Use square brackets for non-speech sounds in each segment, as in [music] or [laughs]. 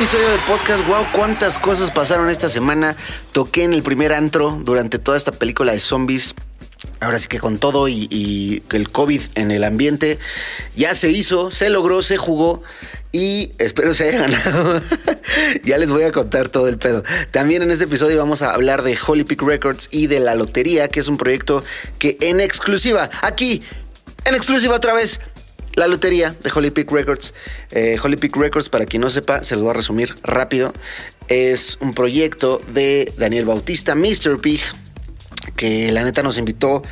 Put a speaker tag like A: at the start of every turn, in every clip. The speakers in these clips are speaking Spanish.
A: Episodio de podcast. Wow, cuántas cosas pasaron esta semana. Toqué en el primer antro durante toda esta película de zombies. Ahora sí que con todo y, y el COVID en el ambiente, ya se hizo, se logró, se jugó y espero se haya ganado. [laughs] ya les voy a contar todo el pedo. También en este episodio vamos a hablar de Holy Peak Records y de la lotería, que es un proyecto que en exclusiva, aquí, en exclusiva otra vez, la lotería de Holy Peak Records. Eh, Holy Peak Records, para quien no sepa, se los voy a resumir rápido. Es un proyecto de Daniel Bautista, Mr. Pig, que la neta nos invitó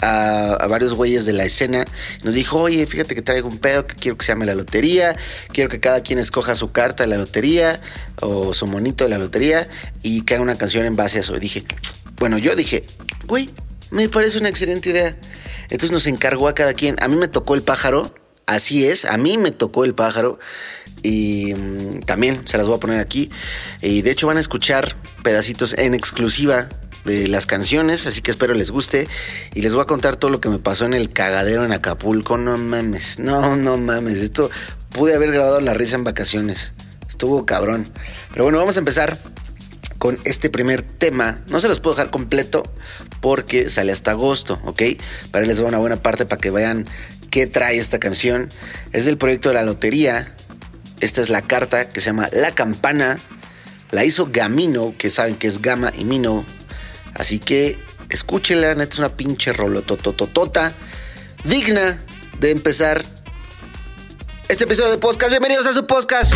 A: a, a, varios güeyes de la escena. Nos dijo, oye, fíjate que traigo un pedo que quiero que se llame la lotería. Quiero que cada quien escoja su carta de la lotería o su monito de la lotería y que haga una canción en base a eso. Y dije, bueno, yo dije, güey, me parece una excelente idea. Entonces nos encargó a cada quien. A mí me tocó el pájaro. Así es, a mí me tocó el pájaro y mmm, también se las voy a poner aquí. Y de hecho van a escuchar pedacitos en exclusiva de las canciones, así que espero les guste. Y les voy a contar todo lo que me pasó en el cagadero en Acapulco. No mames, no, no mames. Esto pude haber grabado la risa en vacaciones. Estuvo cabrón. Pero bueno, vamos a empezar con este primer tema. No se los puedo dejar completo porque sale hasta agosto, ¿ok? Para les doy una buena parte para que vean qué trae esta canción. Es del proyecto de la lotería. Esta es la carta que se llama La Campana. La hizo Gamino, que saben que es Gama y Mino. Así que escúchenla, neta es una pinche rolotototota. Digna de empezar este episodio de podcast. Bienvenidos a su podcast.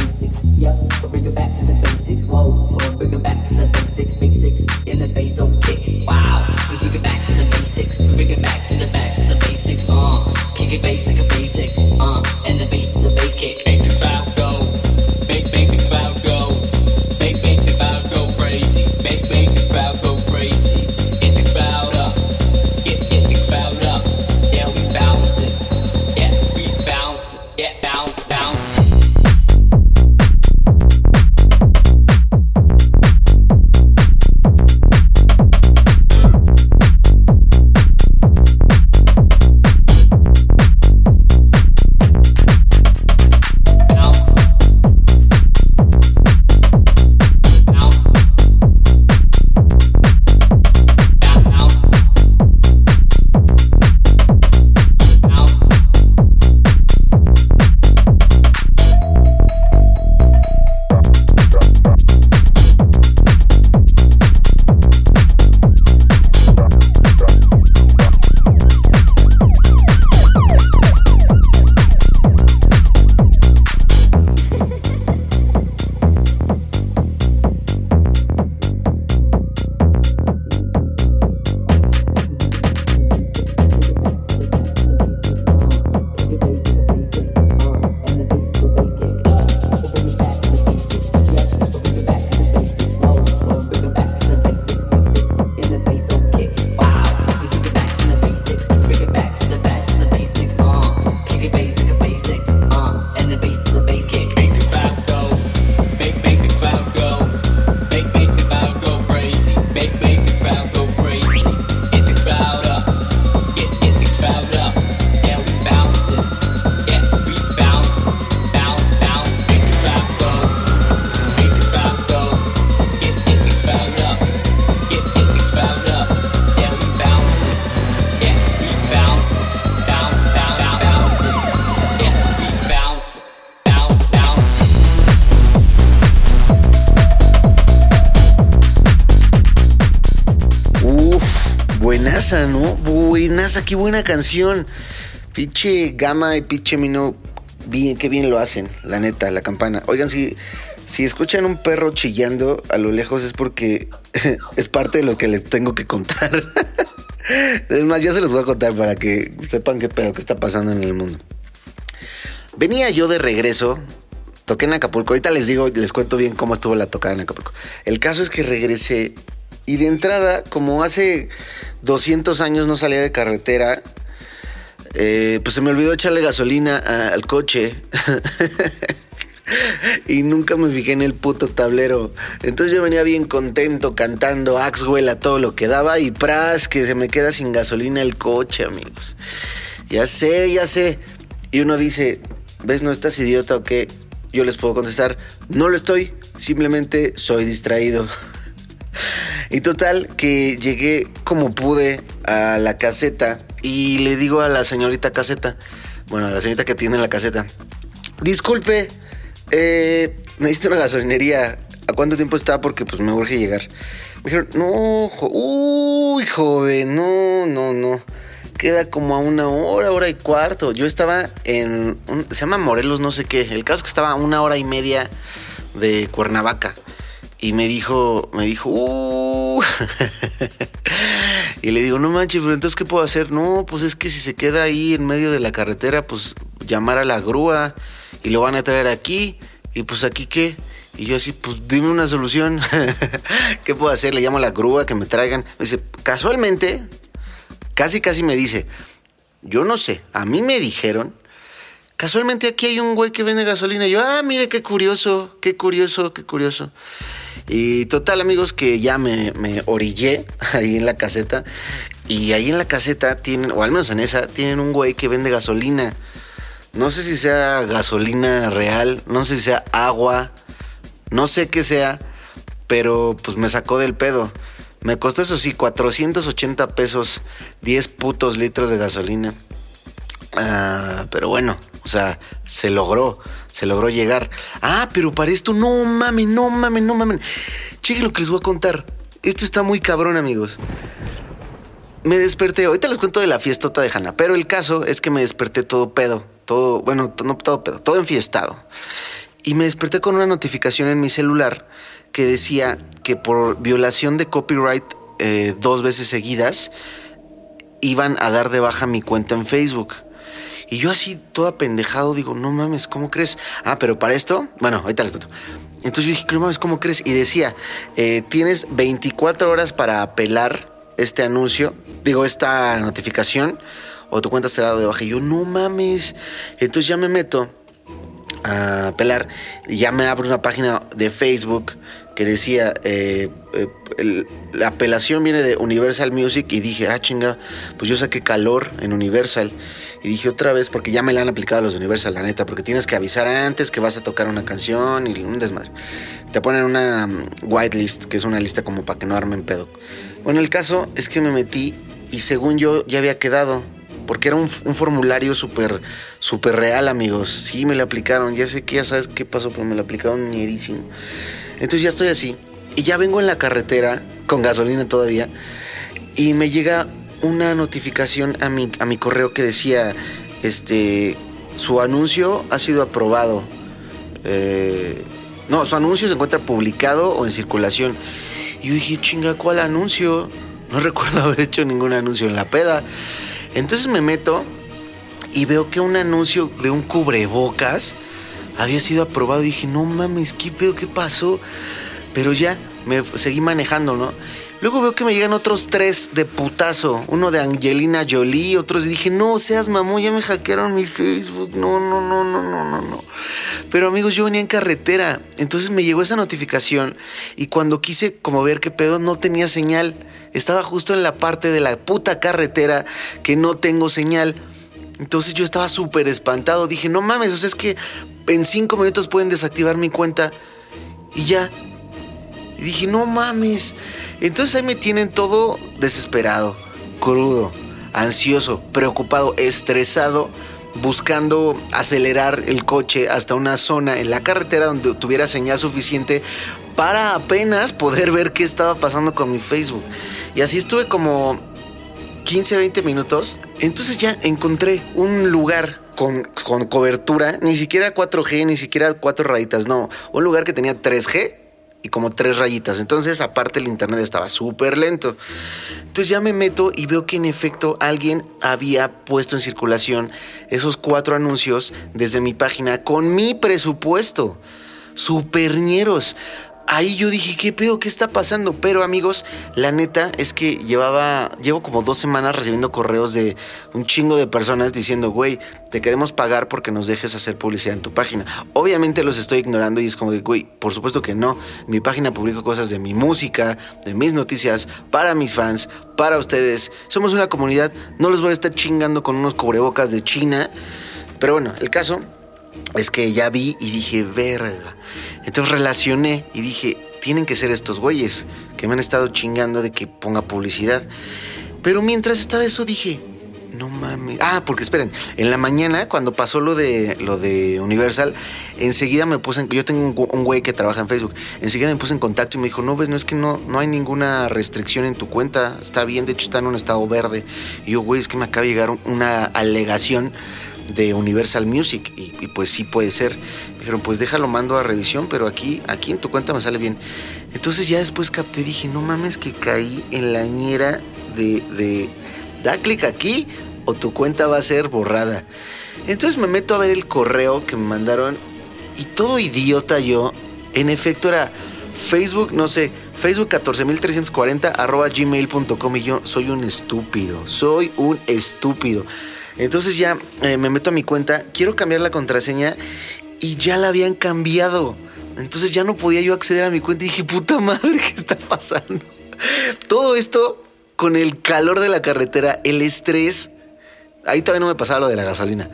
B: Kick it basic, a basic,
A: buena, ¿no? Buenaza, qué buena canción. Piche Gama y Piche Mino, bien, qué bien lo hacen, la neta, la campana. Oigan, si, si escuchan un perro chillando a lo lejos es porque [laughs] es parte de lo que les tengo que contar. [laughs] Es más, ya se los voy a contar para que sepan qué pedo que está pasando en el mundo. Venía yo de regreso, toqué en Acapulco. Ahorita les digo, les cuento bien cómo estuvo la tocada en Acapulco. El caso es que regresé y de entrada, como hace 200 años no salía de carretera, eh, pues se me olvidó echarle gasolina al coche. [laughs] y nunca me fijé en el puto tablero. Entonces yo venía bien contento cantando Axwell a todo lo que daba y pras que se me queda sin gasolina el coche, amigos. Ya sé, ya sé. Y uno dice, ¿ves no estás idiota o qué? Yo les puedo contestar, no lo estoy, simplemente soy distraído. [laughs] Y total, que llegué como pude a la caseta y le digo a la señorita caseta, bueno, a la señorita que tiene la caseta, disculpe, eh, necesito una gasolinería. ¿A cuánto tiempo está? Porque pues me urge llegar. Me dijeron, no, jo- uy, joven, no, no, no. Queda como a una hora, hora y cuarto. Yo estaba en, se llama Morelos, no sé qué. El caso es que estaba a una hora y media de Cuernavaca. Y me dijo, me dijo, uh. [laughs] y le digo, no manches, pero entonces, ¿qué puedo hacer? No, pues es que si se queda ahí en medio de la carretera, pues llamar a la grúa y lo van a traer aquí. Y pues aquí qué. Y yo así, pues dime una solución. [laughs] ¿Qué puedo hacer? Le llamo a la grúa que me traigan. Me dice, casualmente, casi casi me dice, yo no sé, a mí me dijeron Casualmente aquí hay un güey que vende gasolina. Y yo, ah, mire qué curioso, qué curioso, qué curioso. Y total, amigos, que ya me, me orillé [laughs] ahí en la caseta. Y ahí en la caseta tienen, o al menos en esa, tienen un güey que vende gasolina. No sé si sea gasolina real, no sé si sea agua, no sé qué sea, pero pues me sacó del pedo. Me costó eso sí, 480 pesos, 10 putos litros de gasolina. Ah, pero bueno, o sea, se logró, se logró llegar. Ah, pero para esto, no mames, no mames, no mames. Chequen lo que les voy a contar. Esto está muy cabrón, amigos. Me desperté, ahorita les cuento de la fiestota de Hanna, pero el caso es que me desperté todo pedo, todo, bueno, no todo pedo, todo enfiestado. Y me desperté con una notificación en mi celular que decía que por violación de copyright eh, dos veces seguidas iban a dar de baja mi cuenta en Facebook. Y yo así, todo apendejado, digo, no mames, ¿cómo crees? Ah, pero para esto, bueno, ahorita les cuento. Entonces yo dije, no mames, ¿cómo crees? Y decía, eh, tienes 24 horas para apelar este anuncio, digo, esta notificación, o tu cuenta será de baja. Y yo, no mames. Entonces ya me meto a apelar y ya me abre una página de Facebook que decía eh, eh, la apelación viene de Universal Music y dije ah chinga pues yo saqué calor en Universal y dije otra vez porque ya me la han aplicado a los de Universal la neta porque tienes que avisar antes que vas a tocar una canción y un desmadre te ponen una mm, whitelist que es una lista como para que no armen pedo bueno el caso es que me metí y según yo ya había quedado porque era un, un formulario súper súper real, amigos. Sí, me lo aplicaron. Ya sé que ya sabes qué pasó, pero me lo aplicaron mierísimo. Entonces ya estoy así. Y ya vengo en la carretera, con gasolina todavía. Y me llega una notificación a mi, a mi correo que decía, este, su anuncio ha sido aprobado. Eh, no, su anuncio se encuentra publicado o en circulación. Y yo dije, chinga, ¿cuál anuncio? No [laughs] recuerdo haber hecho ningún anuncio en la peda. Entonces me meto y veo que un anuncio de un cubrebocas había sido aprobado. Y dije, no mames, ¿qué pedo? ¿Qué pasó? Pero ya me seguí manejando, ¿no? Luego veo que me llegan otros tres de putazo. Uno de Angelina Jolie, otros. Y dije, no seas mamón, ya me hackearon mi Facebook. No, no, no, no, no, no, no. Pero amigos, yo venía en carretera. Entonces me llegó esa notificación. Y cuando quise como ver qué pedo, no tenía señal. Estaba justo en la parte de la puta carretera que no tengo señal. Entonces yo estaba súper espantado. Dije, no mames, o sea, es que en cinco minutos pueden desactivar mi cuenta. Y ya. Y dije, no mames. Entonces ahí me tienen todo desesperado, crudo, ansioso, preocupado, estresado, buscando acelerar el coche hasta una zona en la carretera donde tuviera señal suficiente para apenas poder ver qué estaba pasando con mi Facebook. Y así estuve como 15, 20 minutos. Entonces ya encontré un lugar con, con cobertura, ni siquiera 4G, ni siquiera cuatro rayitas, no, un lugar que tenía 3G y como tres rayitas. Entonces, aparte, el internet estaba súper lento. Entonces ya me meto y veo que en efecto alguien había puesto en circulación esos cuatro anuncios desde mi página con mi presupuesto. Superñeros ahí yo dije, ¿qué pedo? ¿Qué está pasando? Pero amigos, la neta es que llevaba, llevo como dos semanas recibiendo correos de un chingo de personas diciendo, güey, te queremos pagar porque nos dejes hacer publicidad en tu página. Obviamente los estoy ignorando y es como de, güey, por supuesto que no. Mi página publica cosas de mi música, de mis noticias, para mis fans, para ustedes. Somos una comunidad, no los voy a estar chingando con unos cubrebocas de China. Pero bueno, el caso es que ya vi y dije, verga. Entonces relacioné y dije, tienen que ser estos güeyes que me han estado chingando de que ponga publicidad. Pero mientras estaba eso dije, no mames. Ah, porque esperen, en la mañana cuando pasó lo de lo de Universal, enseguida me puse en, yo tengo un, güey que trabaja en Facebook, enseguida me puse en contacto y me dijo, "No ves, no es que no no hay ninguna restricción en tu cuenta, está bien, de hecho está en un estado verde." Y yo, "Güey, es que me acaba de llegar una alegación de Universal Music y, pues sí puede ser. Dijeron, pues déjalo, mando a revisión, pero aquí, aquí en tu cuenta me sale bien. Entonces ya después capté, dije, no mames que caí en la ñera de, de da clic aquí o tu cuenta va a ser borrada. Entonces me meto a ver el correo que me mandaron y todo idiota yo, en efecto era Facebook, no sé, Facebook 14340 arroba gmail.com y yo soy un estúpido, soy un estúpido. Entonces ya eh, me meto a mi cuenta, quiero cambiar la contraseña y ya la habían cambiado. Entonces ya no podía yo acceder a mi cuenta y dije, puta madre, ¿qué está pasando? Todo esto con el calor de la carretera, el estrés. Ahí todavía no me pasaba lo de la gasolina.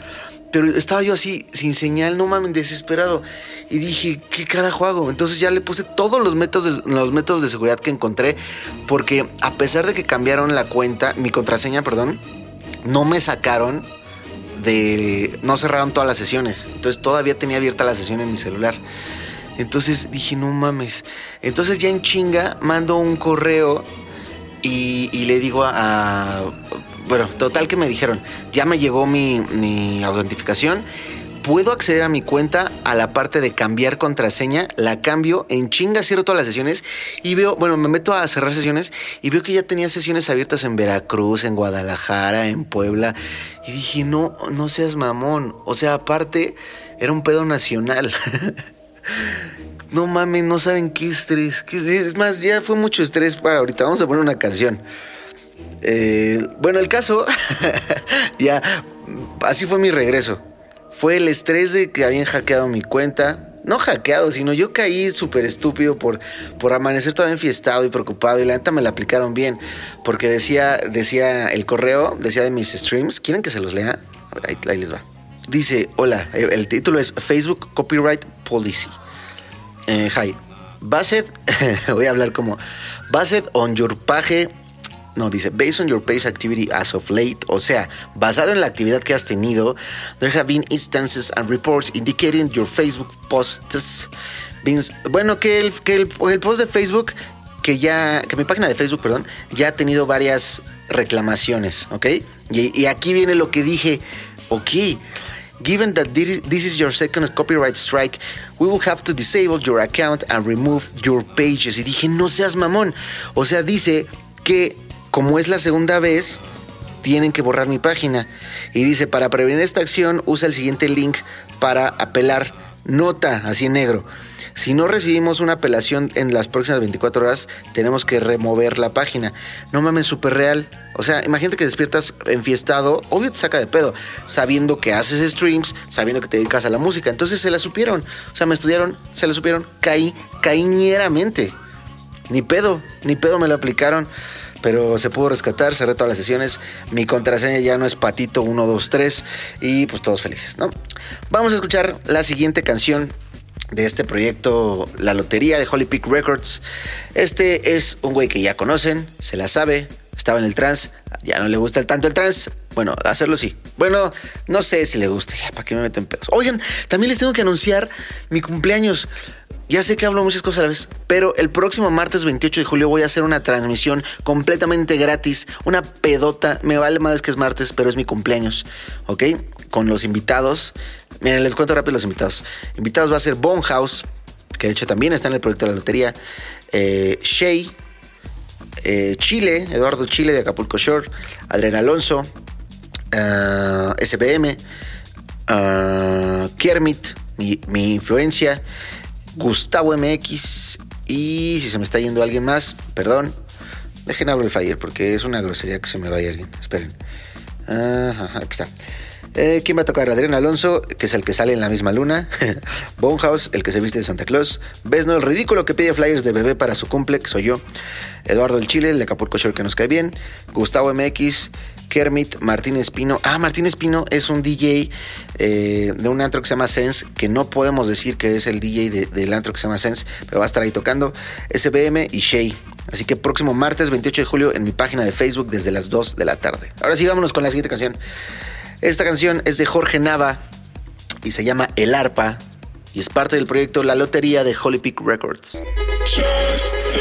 A: Pero estaba yo así, sin señal, no mames, desesperado. Y dije, ¿qué carajo hago? Entonces ya le puse todos los métodos, de, los métodos de seguridad que encontré. Porque a pesar de que cambiaron la cuenta, mi contraseña, perdón, no me sacaron de. No cerraron todas las sesiones. Entonces todavía tenía abierta la sesión en mi celular. Entonces dije, no mames. Entonces ya en chinga mando un correo y, le digo a, a, Bueno, total que me dijeron, ya me llegó mi, mi autentificación puedo acceder a mi cuenta a la parte de cambiar contraseña, la cambio, en chinga cierro todas las sesiones y veo, bueno, me meto a cerrar sesiones y veo que ya tenía sesiones abiertas en Veracruz, en Guadalajara, en Puebla y dije, no, no seas mamón, o sea, aparte era un pedo nacional. [laughs] no mames, no saben qué estrés, es más, ya fue mucho estrés para ahorita, vamos a poner una canción. Eh, bueno, el caso, [laughs] ya, así fue mi regreso fue el estrés de que habían hackeado mi cuenta. No hackeado, sino yo caí súper estúpido por, por amanecer todavía enfiestado y preocupado. Y la neta me la aplicaron bien. Porque decía, decía el correo, decía de mis streams. ¿Quieren que se los lea? Ahí les va. Dice, hola, el título es Facebook Copyright Policy. Eh, hi. Based, [laughs] voy a hablar como, based on your page no, dice, based on your page activity as of late, o sea, basado en la actividad que has tenido, there have been instances and reports indicating your Facebook posts. Bueno, que el, que el, el post de Facebook, que ya, que mi página de Facebook, perdón, ya ha tenido varias reclamaciones, ¿ok? Y, y aquí viene lo que dije, ok. Given that this is your second copyright strike, we will have to disable your account and remove your pages. Y dije, no seas mamón. O sea, dice que como es la segunda vez, tienen que borrar mi página. Y dice, para prevenir esta acción, usa el siguiente link para apelar. Nota, así en negro. Si no recibimos una apelación en las próximas 24 horas, tenemos que remover la página. No mames, súper real. O sea, imagínate que despiertas enfiestado, obvio te saca de pedo, sabiendo que haces streams, sabiendo que te dedicas a la música. Entonces se la supieron. O sea, me estudiaron, se la supieron, caí, caíñeramente. Ni pedo, ni pedo me lo aplicaron pero se pudo rescatar, cerré todas las sesiones, mi contraseña ya no es patito 1, 2, 3 y pues todos felices, ¿no? Vamos a escuchar la siguiente canción de este proyecto, La Lotería de Holy Peak Records. Este es un güey que ya conocen, se la sabe, estaba en el trans, ya no le gusta tanto el trans, bueno, hacerlo sí. Bueno, no sé si le gusta, ¿para qué me meten pedos? Oigan, también les tengo que anunciar mi cumpleaños. Ya sé que hablo muchas cosas a la vez, pero el próximo martes 28 de julio voy a hacer una transmisión completamente gratis, una pedota. Me vale más que es martes, pero es mi cumpleaños, ¿ok? Con los invitados. Miren, les cuento rápido los invitados. Invitados va a ser House, que de hecho también está en el proyecto de la lotería. Eh, Shay, eh, Chile, Eduardo Chile de Acapulco Shore, Adrián Alonso, uh, SBM, uh, Kermit, mi, mi influencia. Gustavo MX. Y si se me está yendo alguien más, perdón. Dejen abro el flyer porque es una grosería que se me vaya alguien. Esperen. Ajá, aquí está. Eh, ¿Quién va a tocar? Adrián Alonso, que es el que sale en la misma luna. [laughs] Bonehouse, el que se viste de Santa Claus. Besno, el ridículo que pide flyers de bebé para su cumple, que soy yo. Eduardo el Chile, el de Acapulco Shore, que nos cae bien. Gustavo MX. Kermit, Martín Espino. Ah, Martín Espino es un DJ eh, de un antro que se llama Sense, que no podemos decir que es el DJ del antro que se llama Sense, pero va a estar ahí tocando. SBM y Shay. Así que próximo martes 28 de julio en mi página de Facebook desde las 2 de la tarde. Ahora sí, vámonos con la siguiente canción. Esta canción es de Jorge Nava y se llama El Arpa y es parte del proyecto La Lotería de Holy Peak Records.
C: Just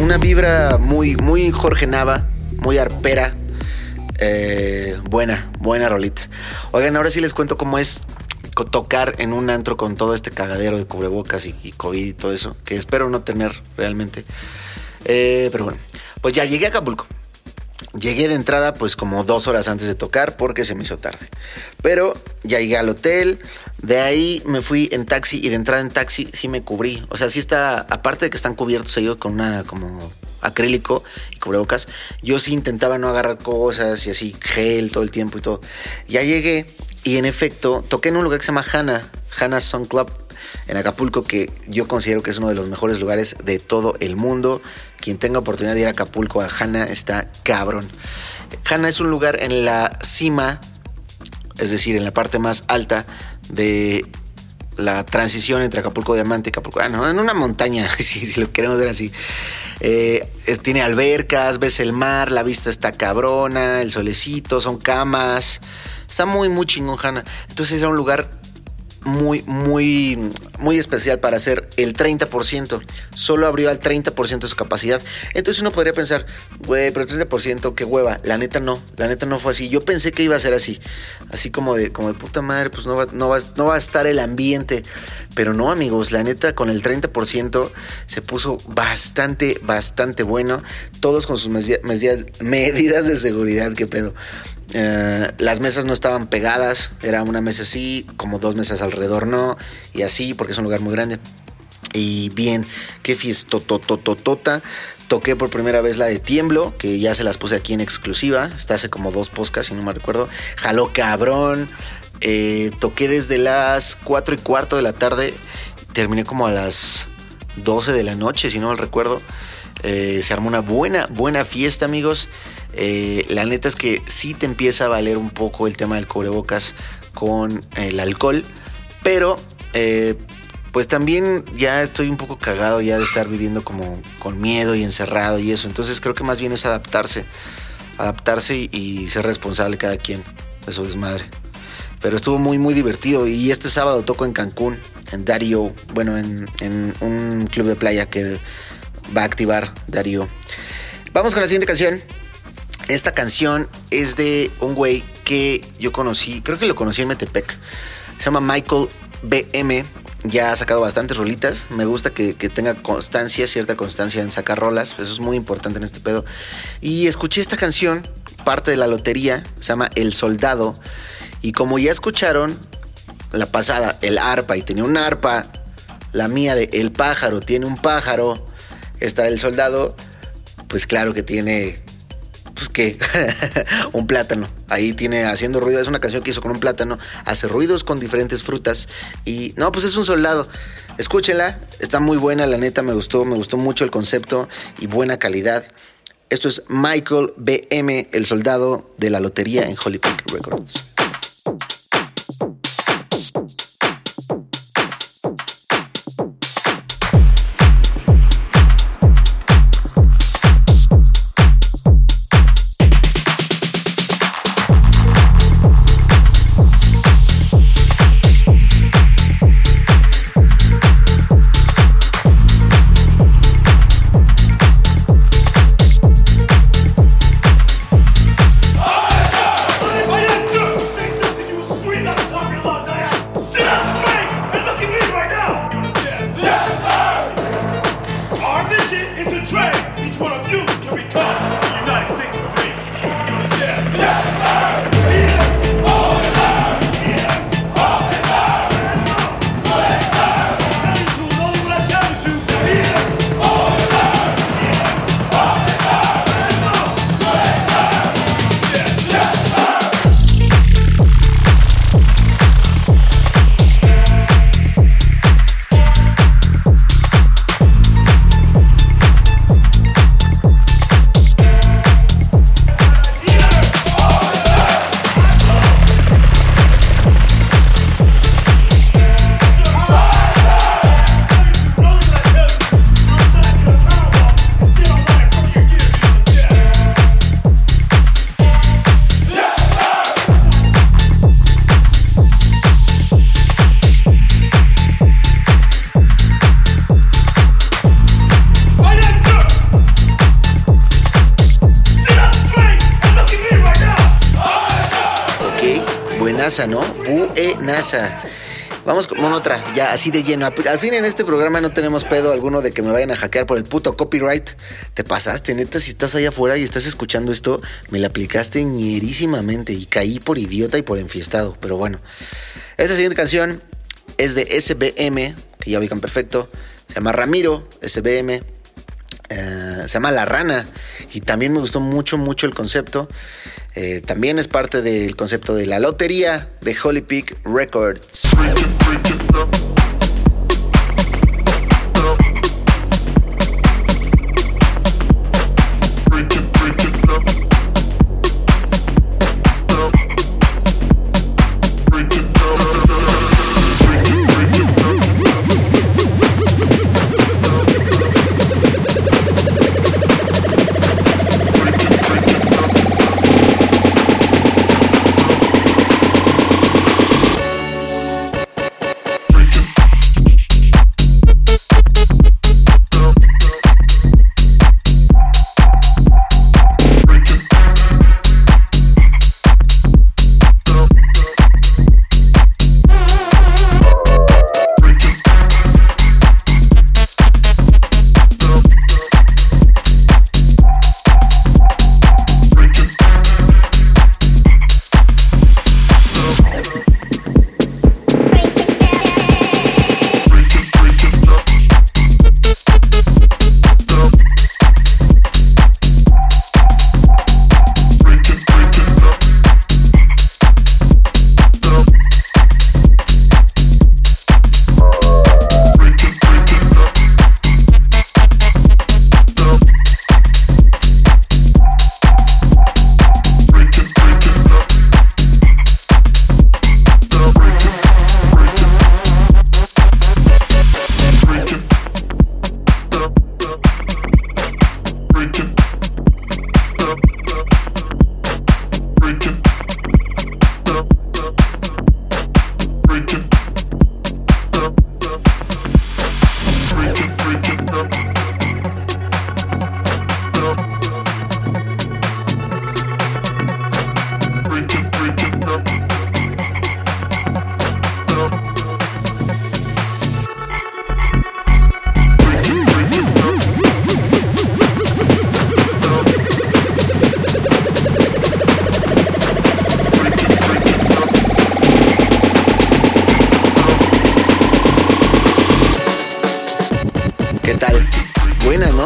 A: Una vibra muy, muy Jorge Nava, muy arpera. Eh, buena, buena rolita. Oigan, ahora sí les cuento cómo es tocar en un antro con todo este cagadero de cubrebocas y, y COVID y todo eso, que espero no tener realmente. Eh, pero bueno, pues ya llegué a Acapulco. Llegué de entrada pues como dos horas antes de tocar porque se me hizo tarde. Pero ya llegué al hotel, de ahí me fui en taxi y de entrada en taxi sí me cubrí. O sea, sí está, aparte de que están cubiertos ellos con una como acrílico y cubrebocas, yo sí intentaba no agarrar cosas y así gel todo el tiempo y todo. Ya llegué y en efecto toqué en un lugar que se llama Hana, Hana Sun Club en Acapulco, que yo considero que es uno de los mejores lugares de todo el mundo. Quien tenga oportunidad de ir a Acapulco, a Hana, está cabrón. Hana es un lugar en la cima, es decir, en la parte más alta de la transición entre Acapulco Diamante y Acapulco. Ah, no, en una montaña, [laughs] si, lo queremos ver así. Eh, tiene albercas, ves el mar, la vista está cabrona, el solecito, son camas. Está muy, muy chingón, Hanna. Entonces era un lugar muy, muy, muy especial para hacer el 30%. Solo abrió al 30% de su capacidad. Entonces uno podría pensar, güey, pero el 30%, qué hueva. La neta no, la neta no fue así. Yo pensé que iba a ser así. Así como de, como de puta madre, pues no va, no va, no va a estar el ambiente. Pero no, amigos, la neta con el 30% se puso bastante, bastante bueno. Todos con sus medi- medidas, medidas de seguridad, qué pedo. Eh, las mesas no estaban pegadas, era una mesa así, como dos mesas alrededor no, y así, porque es un lugar muy grande. Y bien, qué fiestotototota. Toqué por primera vez la de Tiemblo, que ya se las puse aquí en exclusiva. Está hace como dos podcasts, si no me recuerdo. Jaló cabrón. Eh, toqué desde las 4 y cuarto de la tarde. Terminé como a las 12 de la noche, si no mal recuerdo. Eh, se armó una buena, buena fiesta, amigos. Eh, la neta es que sí te empieza a valer un poco el tema del cubrebocas con el alcohol, pero eh, pues también ya estoy un poco cagado ya de estar viviendo como con miedo y encerrado y eso. Entonces creo que más bien es adaptarse, adaptarse y, ser responsable cada quien de su desmadre. Pero estuvo muy, muy divertido. Y este sábado toco en Cancún, en Dario. Bueno, en, en un club de playa que va a activar Dario. Vamos con la siguiente canción. Esta canción es de un güey que yo conocí, creo que lo conocí en Metepec. Se llama Michael BM. Ya ha sacado bastantes rolitas. Me gusta que, que tenga constancia, cierta constancia en sacar rolas. Eso es muy importante en este pedo. Y escuché esta canción, parte de la lotería. Se llama El Soldado. Y como ya escucharon la pasada, el arpa, y tenía un arpa, la mía de El pájaro tiene un pájaro, está el soldado, pues claro que tiene, pues qué, [laughs] un plátano. Ahí tiene haciendo ruido, es una canción que hizo con un plátano, hace ruidos con diferentes frutas y no, pues es un soldado. Escúchenla, está muy buena, la neta me gustó, me gustó mucho el concepto y buena calidad. Esto es Michael BM, el soldado de la lotería en Holy Pink Records. It's a dream. Each one of you can become. Buenaza, ¿no? Buenaza. Vamos con otra, ya así de lleno. Al fin en este programa no tenemos pedo alguno de que me vayan a hackear por el puto copyright. Te pasaste, neta, si estás allá afuera y estás escuchando esto, me la aplicaste ñerísimamente y caí por idiota y por enfiestado. Pero bueno, esta siguiente canción es de SBM, que ya ubican perfecto. Se llama Ramiro, SBM. Eh, se llama La Rana y también me gustó mucho, mucho el concepto. Eh, también es parte del concepto de la lotería de Holy Peak Records.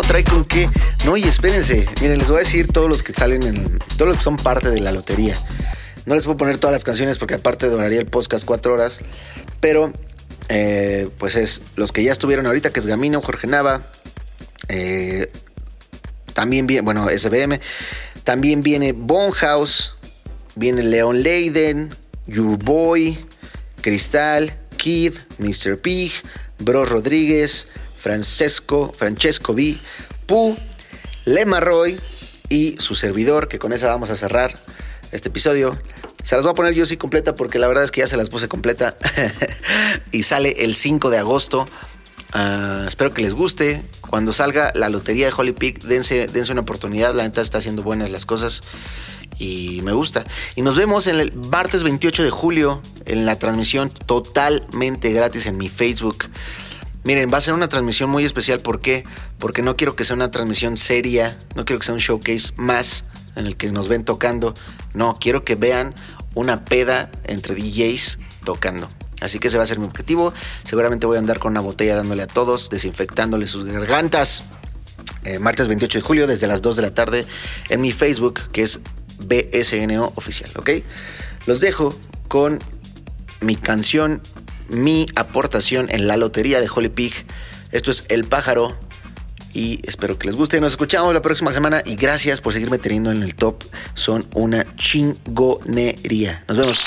A: Trae con qué. No, y espérense. Miren, les voy a decir todos los que salen en. Todos los que son parte de la lotería. No les puedo poner todas las canciones porque aparte duraría el podcast cuatro horas. Pero, eh, pues es los que ya estuvieron ahorita, que es Gamino, Jorge Nava. eh, también viene, bueno, SBM. También viene Bonehouse. Viene Leon Leiden. Your Boy. Cristal. Kid. Mr. Pig. Bro Rodríguez. Francesco. Francesco V. Pu. Lema Roy. Y su servidor, que con esa vamos a cerrar este episodio. Se las voy a poner yo sí completa porque la verdad es que ya se las puse completa. [laughs] y sale el 5 de agosto. Ah, espero que les guste. Cuando salga la lotería de Holy Peak, dense, dense una oportunidad. La neta está haciendo buenas las cosas. Y me gusta. Y nos vemos en el martes 28 de julio en la transmisión totalmente gratis en mi Facebook. Miren, va a ser una transmisión muy especial. ¿Por qué? Porque no quiero que sea una transmisión seria. No quiero que sea un showcase más en el que nos ven tocando. No, quiero que vean una peda entre DJs tocando. Así que ese va a ser mi objetivo. Seguramente voy a andar con una botella dándole a todos, desinfectándole sus gargantas. Eh, martes 28 de julio, desde las 2 de la tarde, en mi Facebook, que es BSNO Oficial, ¿ok? Los dejo con mi canción, mi aportación en la lotería de Holy Pig. Esto es El Pájaro. Y espero que les guste. Nos escuchamos la próxima semana. Y gracias por seguirme teniendo en el top. Son una chingonería. Nos vemos.